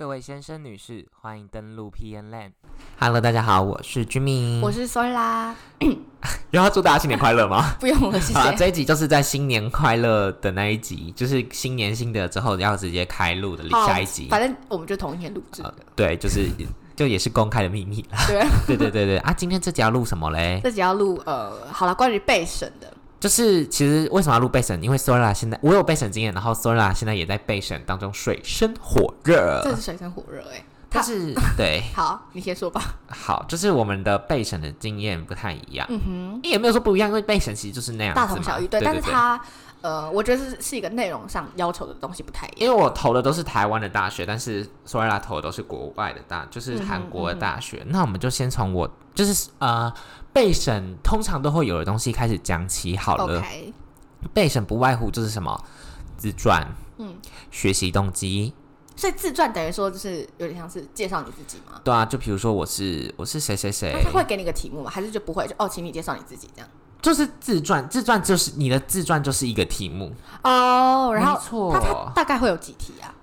各位先生、女士，欢迎登录 PN Land。Hello，大家好，我是 Jimmy，我是 Sorry 啦，又要祝大家新年快乐吗？不用了，谢谢。这一集就是在新年快乐的那一集，就是新年新的之后要直接开录的下一集。反正我们就同一天录制呃的，对，就是就也是公开的秘密啦。对啊。对对对对啊！今天这集要录什么嘞？这集要录呃，好了，关于备审的，就是其实为什么要录备审？因为 Sora 现在我有备审经验，然后 Sora 现在也在备审当中，水深火热。这是水深火热哎。他是对，好，你先说吧。好，就是我们的备审的经验不太一样，嗯哼，也没有说不一样，因为备审其实就是那样大同小异，对，但是它呃，我觉得是是一个内容上要求的东西不太一样。因为我投的都是台湾的大学，但是 Sora 投的都是国外的大，就是韩国的大学。那我们就先从我就是呃备审通常都会有的东西开始讲起好了。备审不外乎就是什么自传、嗯，学习动机，所以自传等于说就是有点像是介绍你自己吗？对啊，就比如说我是我是谁谁谁那，他会给你个题目吗？还是就不会？就哦，请你介绍你自己这样。就是自传，自传就是你的自传就是一个题目，哦，然后没错大概会有几题啊？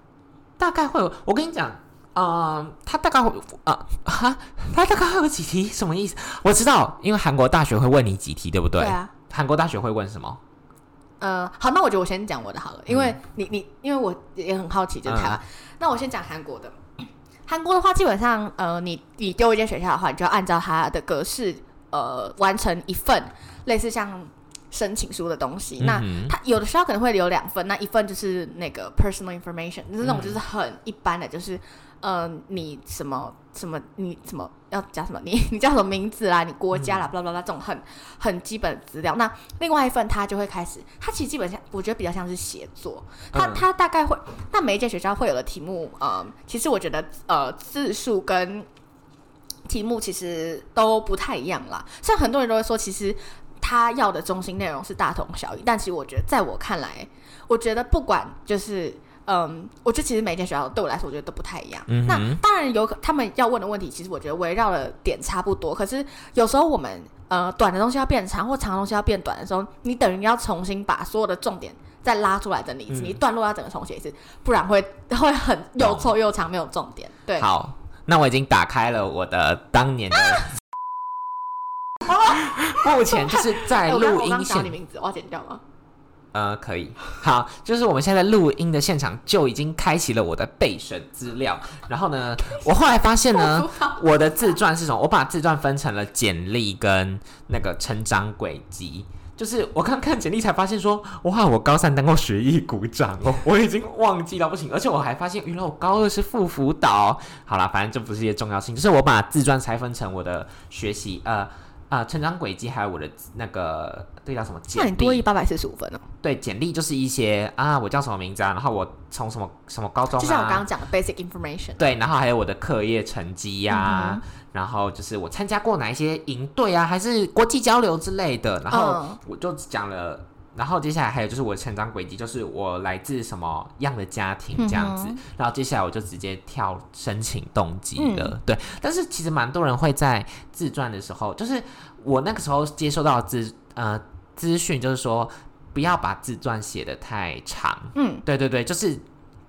大概会有，我跟你讲，呃，他大概会啊哈，他大概会有几题，什么意思？我知道，因为韩国大学会问你几题，对不对？对啊。韩国大学会问什么？呃，好，那我觉得我先讲我的好了，因为嗯你你因为我也很好奇，就是台湾。那我先讲韩国的。韩国的话，基本上，呃，你你丢一间学校的话，你就要按照它的格式，呃，完成一份类似像申请书的东西。那嗯哼它有的学校可能会留两份，那一份就是那个 personal information，就是那种就是很一般的，就是呃，你什么什么，你什么要讲什么，你 你叫什么名字啦，你国家啦，巴拉巴拉这种很很基本的资料。那另外一份他就会开始，他其实基本上我觉得比较像是写作，它嗯它大概会，那每一届学校会有的题目，呃，其实我觉得呃字数跟题目其实都不太一样啦。像很多人都会说，其实他要的中心内容是大同小异，但其实我觉得，在我看来，我觉得不管就是。嗯，我觉得其实每间学校对我来说，我觉得都不太一样。嗯那当然有可他们要问的问题，其实我觉得围绕的点差不多。可是有时候我们呃短的东西要变长，或长的东西要变短的时候，你等于要重新把所有的重点再拉出来整理一次，嗯你段落要整个重写一次，不然会会很又臭又长，没有重点。对，好，那我已经打开了我的当年的，目前就是在录音现，名字，我要剪掉吗？呃，可以，好，就是我们现在录音的现场就已经开启了我的备审资料，然后呢，我后来发现呢，我的自传是什么？我把自传分成了简历跟那个成长轨迹。就是我刚看简历才发现说，哇，我高三当过学艺股掌哦，我已经忘记了不行，而且我还发现原来我高二是副辅导。好啦，反正这不是一些重要性，就是我把自传拆分成我的学习呃呃成长轨迹，还有我的那个这叫什么简历那你多历一八百四十五分哦，对，简历就是一些啊，我叫什么名字啊，然后我从什么什么高中啊，就像我刚刚讲的 basic information。对，然后还有我的课业成绩呀、嗯然后就是我参加过哪一些营队啊，还是国际交流之类的，然后嗯我就讲了。然后接下来还有就是我的成长轨迹，就是我来自什么样的家庭这样子。嗯然后接下来我就直接跳申请动机了，嗯对。但是其实蛮多人会在自传的时候，就是我那个时候接收到的资呃资讯，就是说不要把自传写的太长，嗯，对对对，就是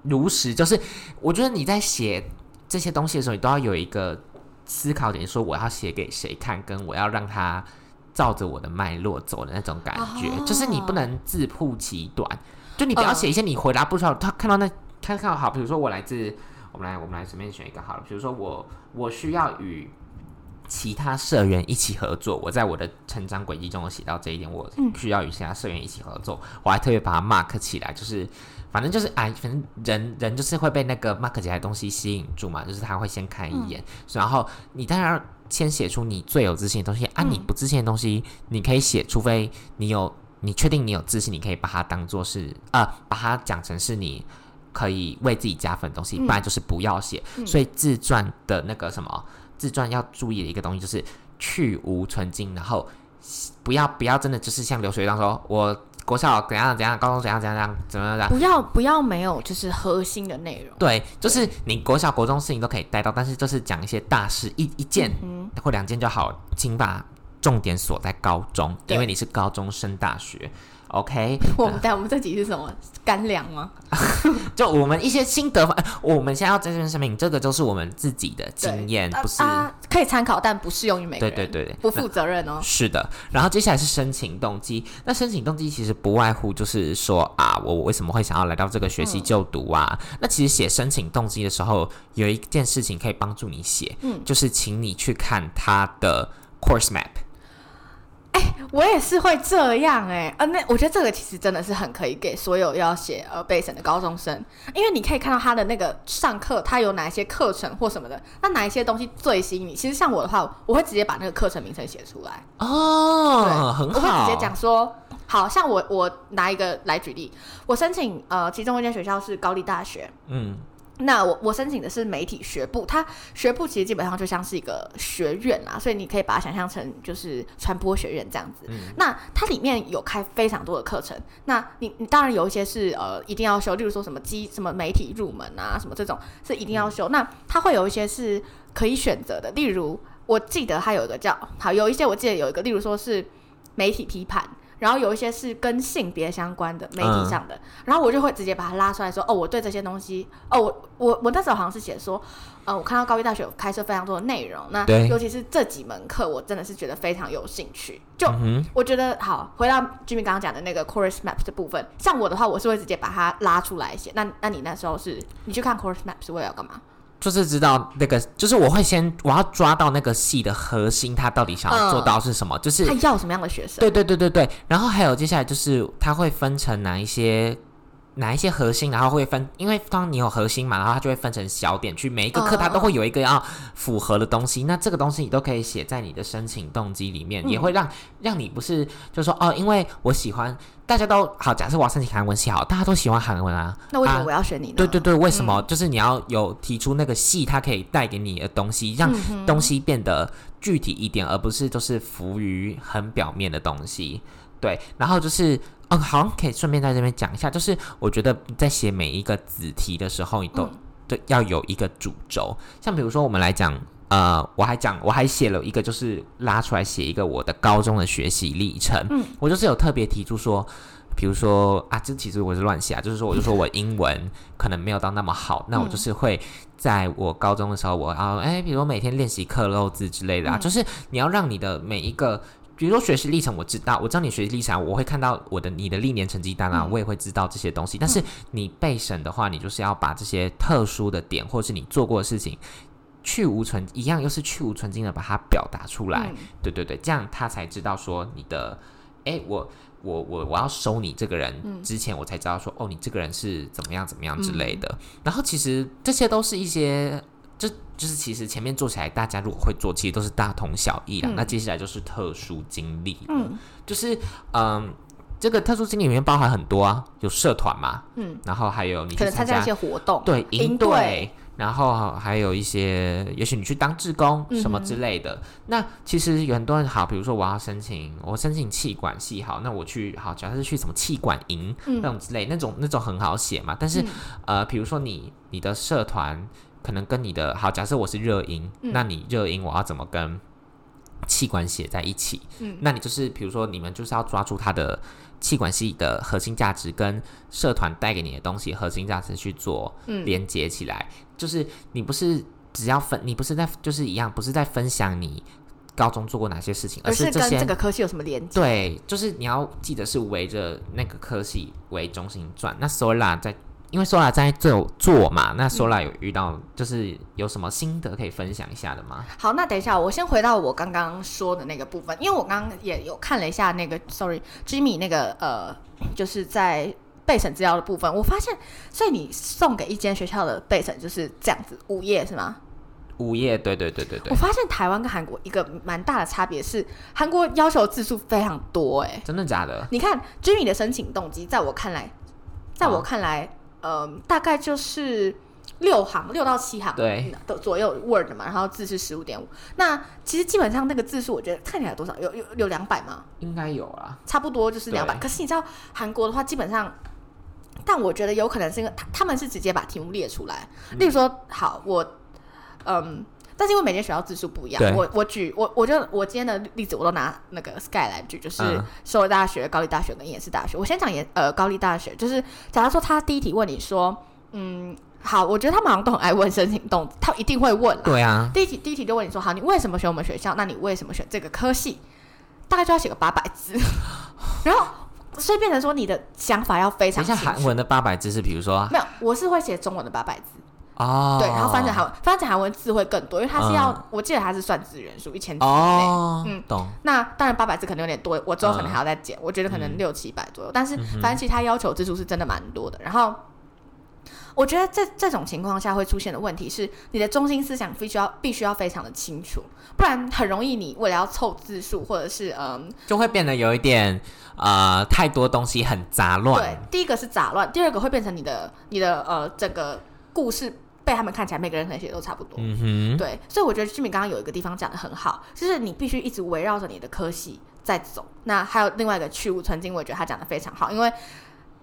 如实，就是我觉得你在写这些东西的时候，你都要有一个思考点，说我要写给谁看，跟我要让他照着我的脉络走的那种感觉，哦就是你不能自曝其短，就你不要嗯写一些你回答不出来，他看到那看看好，比如说我来自，我们来我们来随便选一个好了，比如说我我需要与。其他社员一起合作，我在我的成长轨迹中有写到这一点，我需要与其他社员一起合作，我还特别把它 mark 起来，就是反正就是哎，反正人人就是会被那个 mark 起来的东西吸引住嘛，就是他会先看一眼，然后你当然要先写出你最有自信的东西啊，嗯你不自信的东西你可以写，除非你有你确定你有自信，你可以把它当做是呃，把它讲成是你。可以为自己加分的东西，嗯不然就是不要写。嗯所以自传的那个什么，自传要注意的一个东西就是去无存精，然后不要不要真的就是像流水一样说，我国小怎样怎样，高中怎样怎样怎样怎样。不要不要没有就是核心的内容。对，就是你国小、国中事情都可以带到，但是就是讲一些大事，一一件嗯或两件就好，请把重点锁在高中，因为你是高中升大学。OK，我们但我们这集是什么干粮吗？就我们一些心得，呃我们现在要在这边声明，这个就是我们自己的经验，不是。啊啊可以参考，但不适用于每个人。对对对对，不负责任哦。是的，然后接下来是申请动机。那申请动机其实不外乎就是说啊，我为什么会想要来到这个学系就读啊？那其实写申请动机的时候，有一件事情可以帮助你写，嗯就是请你去看它的 course map。我也是会这样哎、呃，那我觉得这个其实真的是很可以给所有要写呃备审的高中生，因为你可以看到他的那个上课，他有哪一些课程或什么的，那哪一些东西最吸引你？其实像我的话，我会直接把那个课程名称写出来，哦，很好。我会，直接讲说，好像我我拿一个来举例，我申请呃其中一间学校是高丽大学，嗯，那我我申请的是媒体学部，它学部其实基本上就像是一个学院啦，所以你可以把它想象成就是传播学院这样子。嗯那它里面有开非常多的课程，那你你当然有一些是呃一定要修，例如说什么机什么媒体入门啊什么这种是一定要修。那它会有一些是可以选择的，例如我记得它有一个叫好有一些我记得有一个，例如说是媒体批判。然后有一些是跟性别相关的媒体上的，然后我就会直接把它拉出来说，哦，我对这些东西，哦，我我我那时候好像是写说，呃，我看到高一大学有开设非常多的内容，那对尤其是这几门课，我真的是觉得非常有兴趣。就、嗯，我觉得好，回到 Jimmy 刚刚讲的那个 course map 的部分，像我的话，我是会直接把它拉出来写。那那你那时候是你去看 course map 是为了要干嘛？就是知道那个，就是我会先我要抓到那个戏的核心，他到底想要做到是什么，就是他要什么样的学生？对对对对对，然后还有接下来就是他会分成哪一些哪一些核心，然后会分，因为当你有核心嘛，然后它就会分成小点，去每一个课它都会有一个要符合的东西，那这个东西你都可以写在你的申请动机里面，嗯。也会让让你不是就说哦，因为我喜欢大家都好，假设我要申请韩文系好，大家都喜欢韩文啊，那为什么啊我要选你呢？对对对，为什么？就是你要有提出那个系，它可以带给你的东西，让东西变得具体一点，而不是都是浮于很表面的东西。对，然后就是，嗯，好像可以顺便在这边讲一下，就是我觉得在写每一个子题的时候，你都、嗯对要有一个主轴。像比如说我们来讲，呃，我还讲我还写了一个，就是拉出来写一个我的高中的学习历程。嗯，我就是有特别提出说。比如说啊，这其实我是乱写啊，就是说，我就说我英文可能没有到那么好，那我就是会在我高中的时候，我啊哎，比如说每天练习刻漏字之类的啊，嗯就是你要让你的每一个，比如说学习历程，我知道，我知道你学习历程啊，我会看到我的你的历年成绩单啊，嗯我也会知道这些东西。但是你备审的话，你就是要把这些特殊的点，或是你做过的事情。去无存一样，又是去无存精的把它表达出来，嗯对对对，这样他才知道说你的，哎，我我我我要收你这个人嗯。之前，我才知道说，哦，你这个人是怎么样怎么样之类的。然后其实这些都是一些，这就是其实前面做起来，大家如果会做，其实都是大同小异啦。嗯。那接下来就是特殊经历，嗯。就是嗯，这个特殊经历里面包含很多啊，有社团嘛，嗯，然后还有你可能参加一些活动，对营队，然后还有一些，也许你去当志工什么之类的。那其实有很多人好，比如说我要申请，我申请气管系好，那我去好，假设是去什么气管营、嗯那种之类，那种那种很好写嘛。但是、呃，比如说你你的社团可能跟你的好，假设我是热音，嗯那你热音我要怎么跟气管写在一起？嗯那你就是比如说你们就是要抓住它的气管系的核心价值跟社团带给你的东西核心价值去做嗯连接起来，就是你不是只要分，你不是在就是一样，不是在分享你高中做过哪些事情，而是这些这个科系有什么连接？对，就是你要记得是围着那个科系为中心转。那 Sola 在，因为 Sola 在做做嘛，那 Sola 有遇到就是有什么心得可以分享一下的吗？好，那等一下，我先回到我刚刚说的那个部分，因为我刚刚也有看了一下那个，sorry，Jimmy 那个呃，就是在备审资料的部分，我发现，所以你送给一间学校的备审就是这样子，五页是吗？午夜，对对对对对我，发现台湾跟韩国一个蛮大的差别是，韩国要求字数非常多、哎，真的假的？你看 Jimmy 的申请动机，在我看来，在我哦看来，呃，大概就是六行，六到七行对的左右 Word 嘛，然后字是十五点五。那其实基本上那个字数，我觉得看起来有多少？有有有两百吗？应该有啦。差不多就是两百。可是你知道韩国的话，基本上，但我觉得有可能是因为他他们是直接把题目列出来，例如说，好，我嗯。但是因为每间学校字数不一样，我我举我我就我今天的例子我都拿那个 Sky 来举，就是嗯首尔大学、高丽大学跟延世大学。我先讲延呃高丽大学，就是假如说他第一题问你说，嗯，好，我觉得他们好像都很爱问申请动，他一定会问啦。对啊，第一题第一题就问你说，好，你为什么选我们学校？那你为什么选这个科系？大概就要写个八百字，然后所以变成说你的想法要非常清楚。韩文的八百字是比如说没有，我是会写中文的八百字。哦，对，然后翻成韩文，翻成韩文字会更多，因为它是要，嗯我记得它是算字元数一千字以内。哦，嗯懂，那当然八百字可能有点多，我之后可能嗯还要再减，我觉得可能嗯六七百左右。但是反正其实它要求字数是真的蛮多的。然后我觉得这这种情况下会出现的问题是，你的中心思想必须要必须要非常的清楚，不然很容易你为了要凑字数或者是嗯，就会变得有一点呃太多东西很杂乱对，，第一个是杂乱，第二个会变成你的你的呃整个故事被他们看起来每个人可能写的都差不多。嗯哼，对，所以我觉得志敏刚刚有一个地方讲的很好，就是你必须一直围绕着你的科系在走。那还有另外一个去无存经，我也觉得他讲的非常好，因为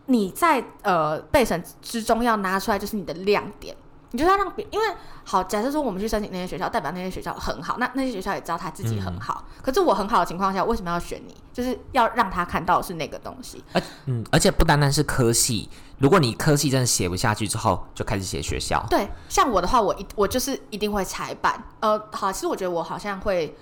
你在呃备审之中要拿出来就是你的亮点，你就要让别因为好，假设说我们去申请那些学校，代表那些学校很好，那那些学校也知道他自己很好。可是我很好的情况下，为什么要选你？就是要让他看到是那个东西。而嗯，而且不单单是科系，如果你科系真的写不下去之后，就开始写学校，对，像我的话，我一我就是一定会裁版。呃，好，其实我觉得我好像会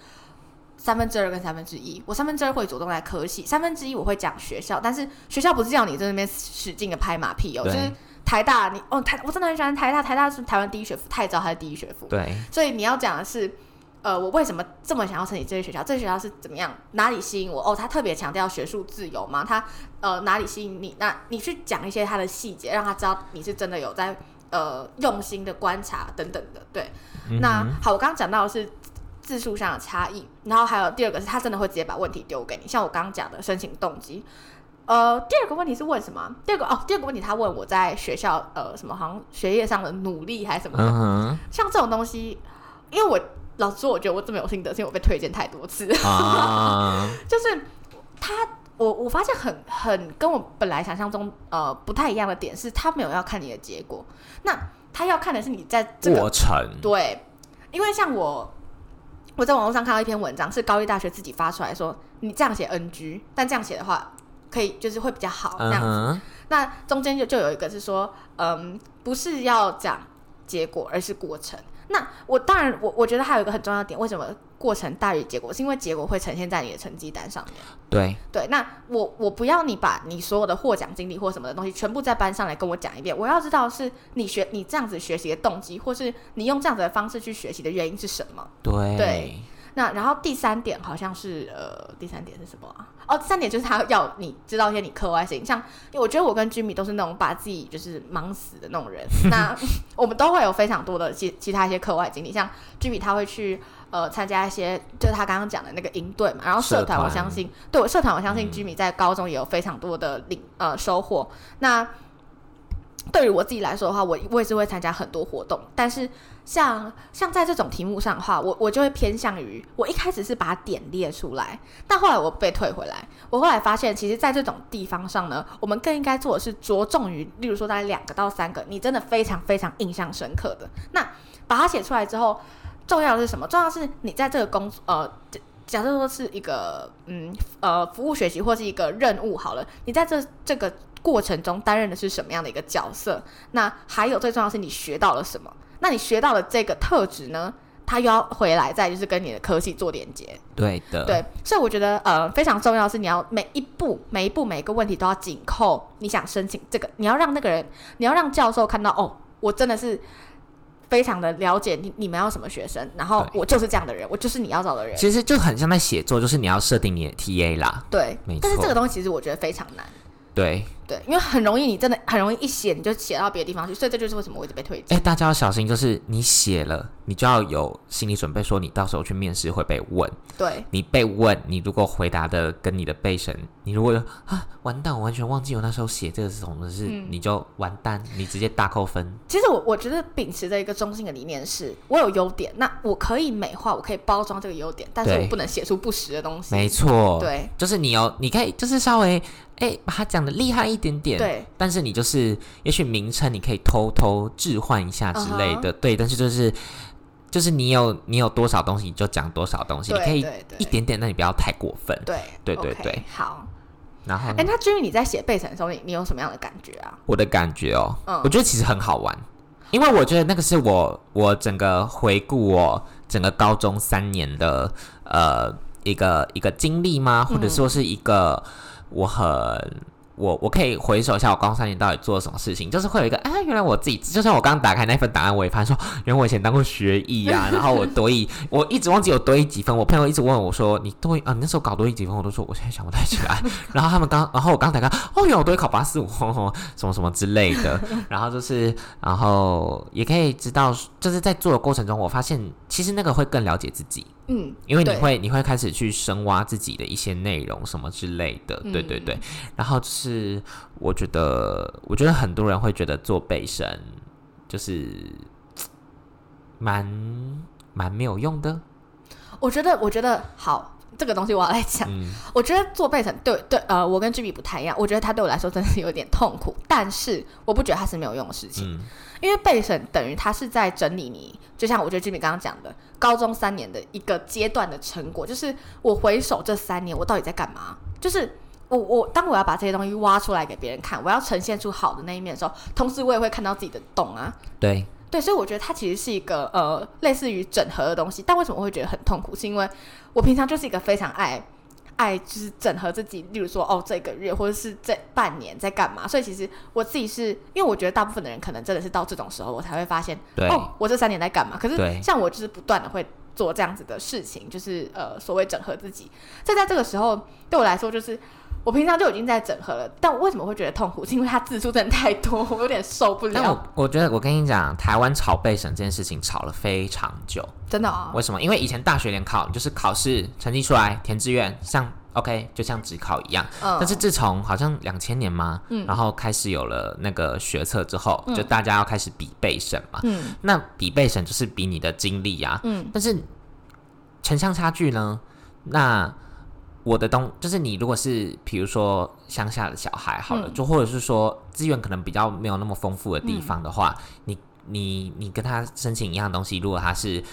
三分之二跟三分之一，我三分之二会主动来科系，三分之一我会讲学校，但是学校不是叫你在那边使劲的拍马屁哦，就是台大你哦台，我真的很喜欢台大，台大是台湾第一学府，太早还是第一学府，对，所以你要讲的是。呃，我为什么这么想要申请这些学校？这些学校是怎么样？哪里吸引我？哦，他特别强调学术自由吗？他呃哪里吸引你？那你去讲一些他的细节，让他知道你是真的有在呃用心的观察等等的。对，嗯那好，我刚刚讲到的是字数上的差异，然后还有第二个是他真的会直接把问题丢给你，像我刚刚讲的申请动机。呃，第二个问题是问什么？第二个哦，第二个问题他问我在学校呃什么好像学业上的努力还是什么的，嗯，像这种东西，因为我老实说，我觉得我这么有心得，是因为我被推荐太多次，啊，就是他。我我发现很很跟我本来想象中呃不太一样的点是，他没有要看你的结果，那他要看的是你在这个过程，对，因为像我，我在网络上看到一篇文章，是高丽大学自己发出来说，你这样写 NG，但这样写的话，可以就是会比较好这嗯样子。哼，那中间就就有一个是说，嗯，不是要讲结果，而是过程。那我当然，我我觉得还有一个很重要的点，为什么过程大于结果？是因为结果会呈现在你的成绩单上面。对，对，那我我不要你把你所有的获奖经历或什么的东西全部在班上来跟我讲一遍，我要知道是你学你这样子学习的动机，或是你用这样子的方式去学习的原因是什么。对，对那然后第三点好像是呃，第三点是什么啊？哦，第三点就是他要你知道一些你课外事情，像因为我觉得我跟 Jimmy 都是那种把自己就是忙死的那种人，那我们都会有非常多的其其他一些课外经历，像 Jimmy 他会去呃参加一些就是他刚刚讲的那个营队嘛，然后社团我相信对我社团我相信嗯 Jimmy 在高中也有非常多的领呃收获，那。对于我自己来说的话，我我也是会参加很多活动，但是像像在这种题目上的话，我我就会偏向于我一开始是把点列出来，但后来我被退回来。我后来发现，其实，在这种地方上呢，我们更应该做的是着重于，例如说在两个到三个，你真的非常非常印象深刻的，那把它写出来之后，重要的是什么？重要是你在这个工呃。假设说是一个嗯呃服务学习或是一个任务好了，你在这这个过程中担任的是什么样的一个角色？那还有最重要的是你学到了什么？那你学到了这个特质呢，他又要回来再就是跟你的科技做连接。对的，对，所以我觉得呃非常重要的是你要每一步每一步每一个问题都要紧扣你想申请这个，你要让那个人，你要让教授看到哦，我真的是。非常的了解你你们要什么学生，然后我就是这样的人，我就是你要找的人。其实就很像在写作，就是你要设定你的 TA 啦，对没，但是这个东西其实我觉得非常难。对，对，因为很容易，你真的很容易一写你就写到别的地方去，所以这就是为什么我一直被推荐。哎，大家要小心，就是你写了，你就要有心理准备，说你到时候去面试会被问，对，你被问，你如果回答的跟你的背神，你如果啊完蛋，我完全忘记我那时候写这个是什么事，嗯你就完蛋，你直接大扣分。其实我我觉得秉持着一个中性的理念是，我有优点，那我可以美化，我可以包装这个优点，但是我不能写出不实的东西。没错，，对就是你有，你可以就是稍微哎把它讲的厉害一点点，对但是你就是也许名称你可以偷偷置换一下之类的，对，但是就是就是你有你有多少东西你就讲多少东西，你可以一点点，但你不要太过分。对对对好。然后哎、那至于你在写背审的时候，你你有什么样的感觉啊？我的感觉哦，嗯我觉得其实很好玩，因为我觉得那个是我我整个回顾我整个高中三年的呃一个一个经历吗？或者说是一个我很。我我可以回首一下我高中三年到底做了什么事情，就是会有一个啊，原来我自己就像我刚打开那份档案，我也发现说，原来我以前当过学艺啊、然后我多艺，我一直忘记有多艺几分，我朋友一直问我说你多艺啊，你那时候搞多艺几分，我都说我现在想不太起来，然后他们刚，然后我刚打开，哦，原来我多艺考八四五，什么什么之类的，然后就是，然后也可以知道，就是在做的过程中，我发现其实那个会更了解自己，嗯，因为你会你会开始去深挖自己的一些内容什么之类的，对对对。然后就是我觉得，我觉得很多人会觉得做背身就是蛮蛮没有用的，我觉得，我觉得好，这个东西我要来讲。嗯我觉得做备审对对，呃，我跟 G B 不太一样。我觉得它对我来说真的是有点痛苦，但是我不觉得它是没有用的事情，嗯因为备审等于它是在整理你，就像我觉得 G B 刚刚讲的，高中三年的一个阶段的成果，就是我回首这三年我到底在干嘛，就是。我我当我要把这些东西挖出来给别人看，我要呈现出好的那一面的时候，同时我也会看到自己的洞啊，对，对，所以我觉得它其实是一个呃类似于整合的东西，但为什么会觉得很痛苦？是因为我平常就是一个非常爱爱就是整合自己，例如说哦这个月或者是这半年在干嘛，所以其实我自己是因为我觉得大部分的人可能真的是到这种时候我才会发现对哦我这三年在干嘛，可是像我就是不断的会。做这样子的事情，就是呃所谓整合自己。所以在这个时候，对我来说，就是我平常就已经在整合了，但我为什么会觉得痛苦？是因为它字数真的太多，我有点受不了。但我我觉得我跟你讲，台湾炒背审这件事情炒了非常久。真的啊、为什么？因为以前大学联考就是考试成绩出来填志愿，像 OK 就像职考一样。嗯但是自从好像两千年嘛，然后开始有了那个学测之后，就大家要开始比背审嘛。嗯那比背审就是比你的经历啊，嗯但是城乡差距呢？那我的东就是你如果是比如说乡下的小孩好了，嗯。就或者是说资源可能比较没有那么丰富的地方的话，你你你跟他申请一样东西，如果他是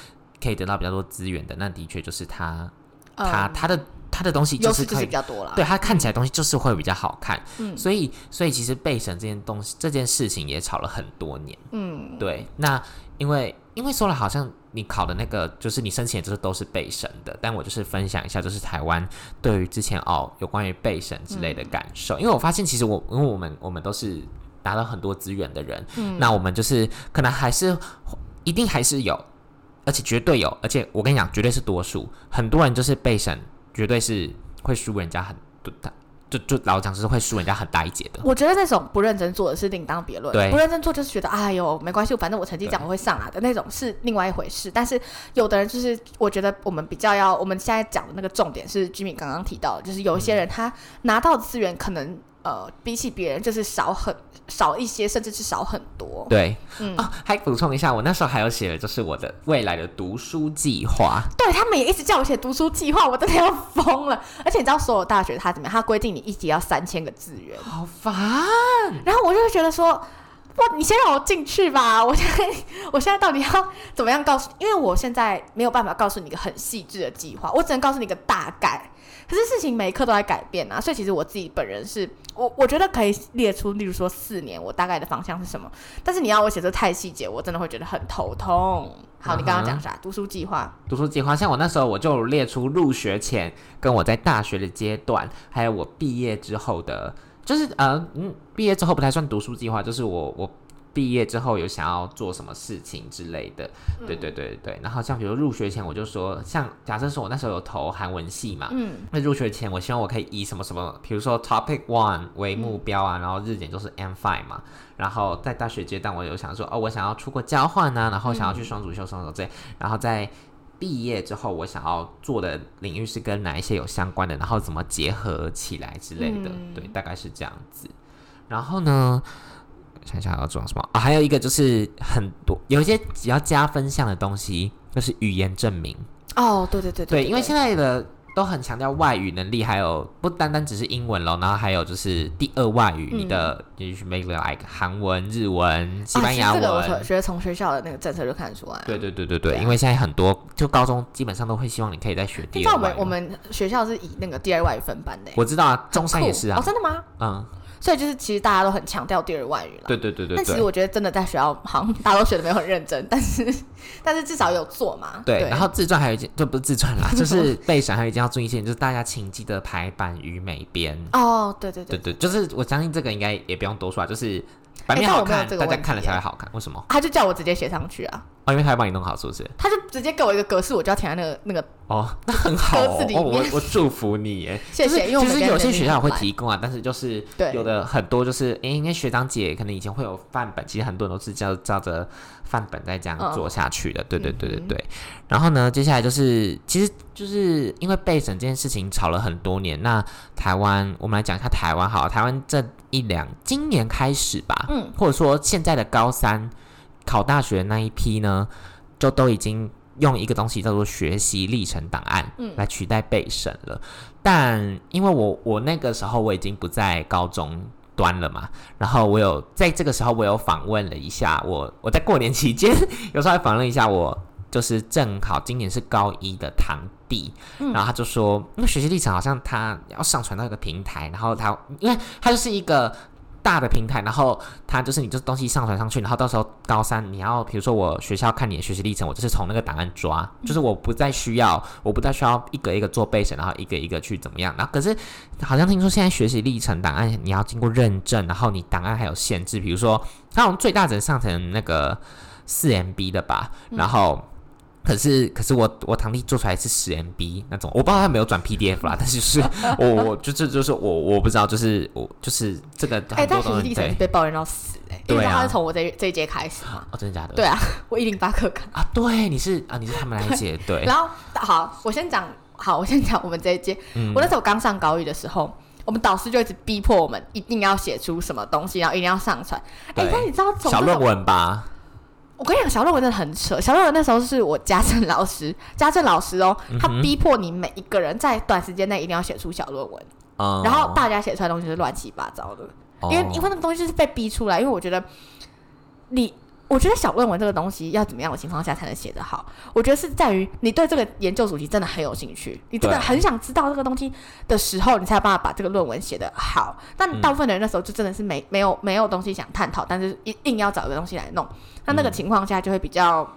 可以得到比较多资源的，那的确就是他他嗯。他的他的东西就是可以比较多了。对他看起来东西就是会比较好看，嗯。所以所以其实备审这件东西这件事情也吵了很多年，嗯，对，那因为因为说了好像你考的那个就是你申请的就是都是备审的，但我就是分享一下就是台湾对于之前哦有关于备审之类的感受，因为我发现其实我因为我们我们都是拿到很多资源的人，那我们就是可能还是一定还是有，而且绝对有，而且我跟你讲绝对是多数，很多人就是备审绝对是会输人家很多的。就就老讲，就是会输人家很大一截的。我觉得那种不认真做的是另当别论。对不认真做就是觉得哎呦没关系，反正我成绩讲我会上来的那种是另外一回事。但是有的人就是，我觉得我们比较要，我们现在讲的那个重点是 Jimmy 刚刚提到的，就是有一些人他拿到的资源可能呃比起别人就是少很少一些，甚至是少很多。对，嗯啊，还补充一下，我那时候还有写的就是我的未来的读书计划。对他们也一直叫我写读书计划，我真的要疯了。而且你知道，所有大学它怎么样？它规定你一集要三千个字元，好烦，然后我就会觉得说，哇，你先让我进去吧！我现在，我现在到底要怎么样告诉？因为我现在没有办法告诉你一个很细致的计划，我只能告诉你一个大概。可是事情每一刻都在改变啊，所以其实我自己本人是我我觉得可以列出，例如说四年我大概的方向是什么。但是你要我写这太细节，我真的会觉得很头痛。好，你刚刚讲啥？读书计划？读书计划，像我那时候我就列出入学前，跟我在大学的阶段，还有我毕业之后的，就是呃嗯，毕业之后不太算读书计划，就是我我毕业之后有想要做什么事情之类的。对对对对，然后像比如入学前，我就说，像假设说我那时候有投韩文系嘛，嗯，那入学前，我希望我可以以什么什么，比如说 topic one 为目标啊，然后日检就是 M five 嘛，然后在大学阶段，我有想说，哦，我想要出国交换啊，然后想要去双主修、双主这，然后在毕业之后，我想要做的领域是跟哪一些有相关的，然后怎么结合起来之类的，嗯。对，大概是这样子。然后呢，想一下要装什么啊？还有一个就是很多有一些只要加分项的东西，就是语言证明。哦，对对对对，因为现在的都很强调外语能力，还有不单单只是英文咯，然后还有就是第二外语，嗯你的就是 make like 韩文、日文、西班牙啊、其实这个我文。觉得从学校的那个政策就看得出来。对对对对对，对啊因为现在很多就高中基本上都会希望你可以再学第二外语。们我们学校是以那个第二外语分班的欸，我知道啊，中山也是啊哦，，真的吗？嗯，所以就是其实大家都很强调第二外语了。对对对对但其实。我觉得真的在学校好像大家都学的没有很认真，但是但是至少有做嘛。对，然后自传还有一件，就不是自传啦，就是备审还有一件要注意一件，就是大家请记得排版与美编。哦，对对对，对对，就是我相信这个应该也不用多说啊，就是版面好看，大家看了才会好看。为什么？他就叫我直接写上去啊，哦，因为他要帮你弄好，是不是？他就直接给我一个格式，我就要填在那个那个哦，那很好我我祝福你耶。谢谢，因为其实有些学校会提供啊，但是就是对有的很多就是，诶，因为学长姐可能以前会有范本，其实很多人都是照照着范本在这样嗯做下去的。对对对对嗯对。然后呢，接下来就是，其实就是因为备审这件事情吵了很多年。那台湾，我们来讲一下台湾好了，台湾这一两今年开始吧，嗯，或者说现在的高三考大学那一批呢，就都已经用一个东西叫做学习历程档案，嗯来取代备审了。但因为我我那个时候我已经不在高中端了嘛，然后我有在这个时候我有访问了一下我我在过年期间有稍微访问一下我。就是正好今年是高一的堂弟，嗯然后他就说，因为学习历程好像他要上传到一个平台，然后他因为他就是一个大的平台，然后它就是你这东西上传上去，然后到时候高三你要，比如说我学校看你的学习历程，我就是从那个档案抓，就是我不再需要，我不再需要一个一个做备审，然后一个一个去怎么样。然后可是好像听说现在学习历程档案你要经过认证，然后你档案还有限制，比如说它好像最大只能上成那个四 MB 的吧，然后。可是，可是我我堂弟做出来是十 MB 那种，我不知道他有没有转 PDF 啦，但是就是我我就这就是我我不知道，就是我就是这个哎，很多东西但学习历程是被抱怨到死哎，因为他是从我这这一届开始嘛。哦，真的假的？对啊，我一零八课纲。啊，对，你是啊，你是他们那一届，对，然后好，我先讲，好，我先讲我们这一届。嗯我那时候刚上高一的时候，我们导师就一直逼迫我们一定要写出什么东西，然后一定要上传。哎对，但你知道从小论文吧，我跟你讲，小论文真的很扯。小论文那时候是我家政老师，家政老师哦，他逼迫你每一个人在短时间内一定要写出小论文，嗯，然后大家写出来的东西是乱七八糟的。因为哦因为那个东西是被逼出来，因为我觉得你。我觉得小论文这个东西要怎么样的情况下才能写得好？我觉得是在于你对这个研究主题真的很有兴趣，你真的很想知道这个东西的时候，你才有办法把这个论文写得好。但大部分的人那时候就真的是没没有没有东西想探讨，但是一硬要找一个东西来弄，那那个嗯情况下就会比较。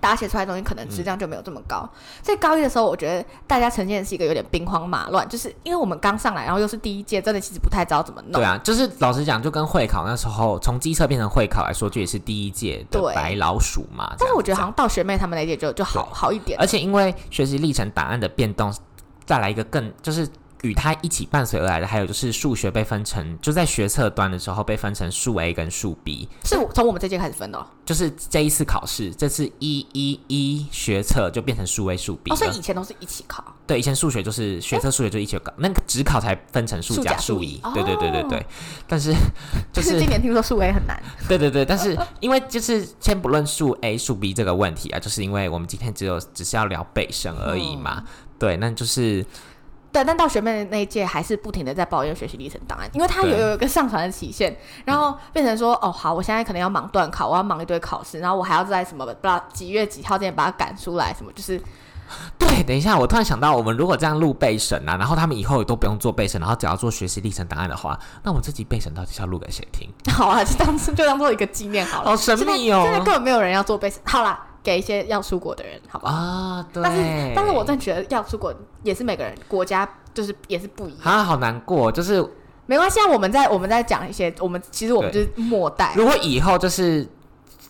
大家写出来的东西可能质量就没有这么高，所以高一的时候，我觉得大家呈现的是一个有点兵荒马乱，就是因为我们刚上来，然后又是第一届，真的其实不太知道怎么弄。对啊，就是老实讲，就跟会考那时候从机测变成会考来说，就也是第一届的白老鼠嘛。但是我觉得好像到学妹他们那一届就就好好一点而。且因为学习历程档案的变动，再来一个更就是与它一起伴随而来的，还有就是数学被分成，就在学测端的时候被分成数 A 跟数 B，是我从我们这届开始分的哦，就是这一次考试，这次一一一学测就变成数 A 数 B 哦所以以前都是一起考。对，以前数学就是学测数学就一起考，那个只考才分成数数甲甲数乙。对对对对对。哦。但是就就是是 今年听说数 A 很难，对对对，但是因为就是先不论数 A 数 B 这个问题啊，就是因为我们今天只有只是要聊备审而已嘛。对，那就是对，但到学妹那一届还是不停的在抱怨学习历程档案，因为它有有一个上传的期限，然后变成说哦好，我现在可能要忙段考，我要忙一堆考试，然后我还要在什么不知道几月几号之前把它赶出来，什么就是对。等一下，我突然想到，我们如果这样录备审啊，然后他们以后都不用做备审，然后只要做学习历程档案的话，那我们这集备审到底是要录给谁听？好啊，就当就当做一个纪念好了。好神秘哦现在现在根本没有人要做备审，好啦，给一些要出国的人，好不好？啊，对。但是，但是我真的觉得要出国也是每个人国家就是也是不一样，啊，好难过，就是没关系啊。我们在我们在讲一些，我们其实我们就是末代，如果以后就是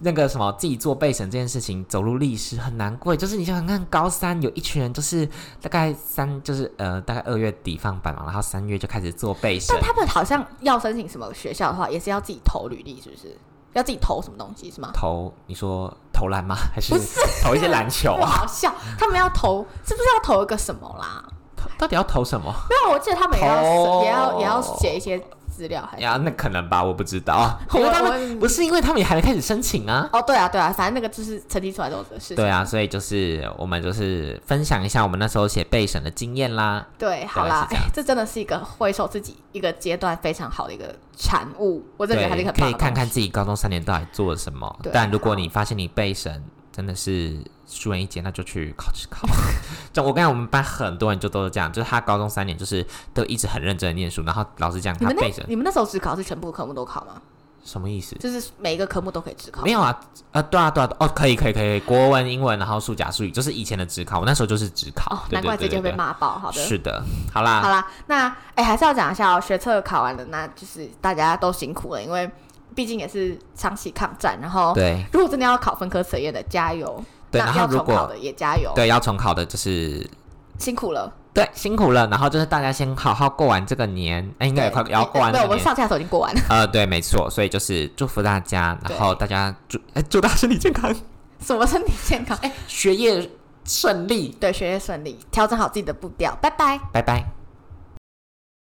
那个什么自己做备审这件事情走入历史很难过，就是你想想看，高三有一群人就是大概三就是呃大概二月底放榜嘛，然后三月就开始做备审但，他们好像要申请什么学校的话，也是要自己投履历，是不是？要自己投什么东西是吗？投你说投篮吗？还是不是投一些篮球不啊？好笑，他们要投，是不是要投一个什么啦？到底要投什么？没有，我记得他们也要也要也要写一些资料还是？呀，那可能吧，我不知道。我 因为他我们不是因为他们也还没开始申请啊。哦，对啊，对啊，反正那个就是成绩出来之后的事情。对啊，所以就是我们就是分享一下我们那时候写备审的经验啦。对，好啦，哎，这真的是一个回首自己一个阶段非常好的一个产物，我真的觉得还是很可以看看自己高中三年到底做了什么。对但如果你发现你备审真的是输人一截，那就去考试考。就我跟你讲，我们班很多人就都是这样，就是他高中三年就是都一直很认真的念书，然后老师讲你们那他背着你们那时候只考是全部科目都考吗？什么意思？就是每一个科目都可以只考？没有啊，呃，对啊，对啊，哦，可以，可以，可以，国文、英文，然后数甲、数语，就是以前的职考，我那时候就是职考，哦，对难怪对对对这就被骂爆。好的，是的，好啦，好啦，那哎、还是要讲一下哦，学测考完了，那就是大家都辛苦了，因为毕竟也是长期抗战。然后，对如果真的要考分科测验的，加油！对，然后如果要重考的也加油，对要重考的，就是辛苦了。对辛苦了，然后就是大家先好好过完这个年，哎，应该也快要过完对，我们上下头已经过完了，呃，对，没错，所以就是祝福大家，然后大家祝哎祝大家身体健康，什么身体健康，哎、学业顺利，对，学业顺利，调整好自己的步调，拜拜。拜拜。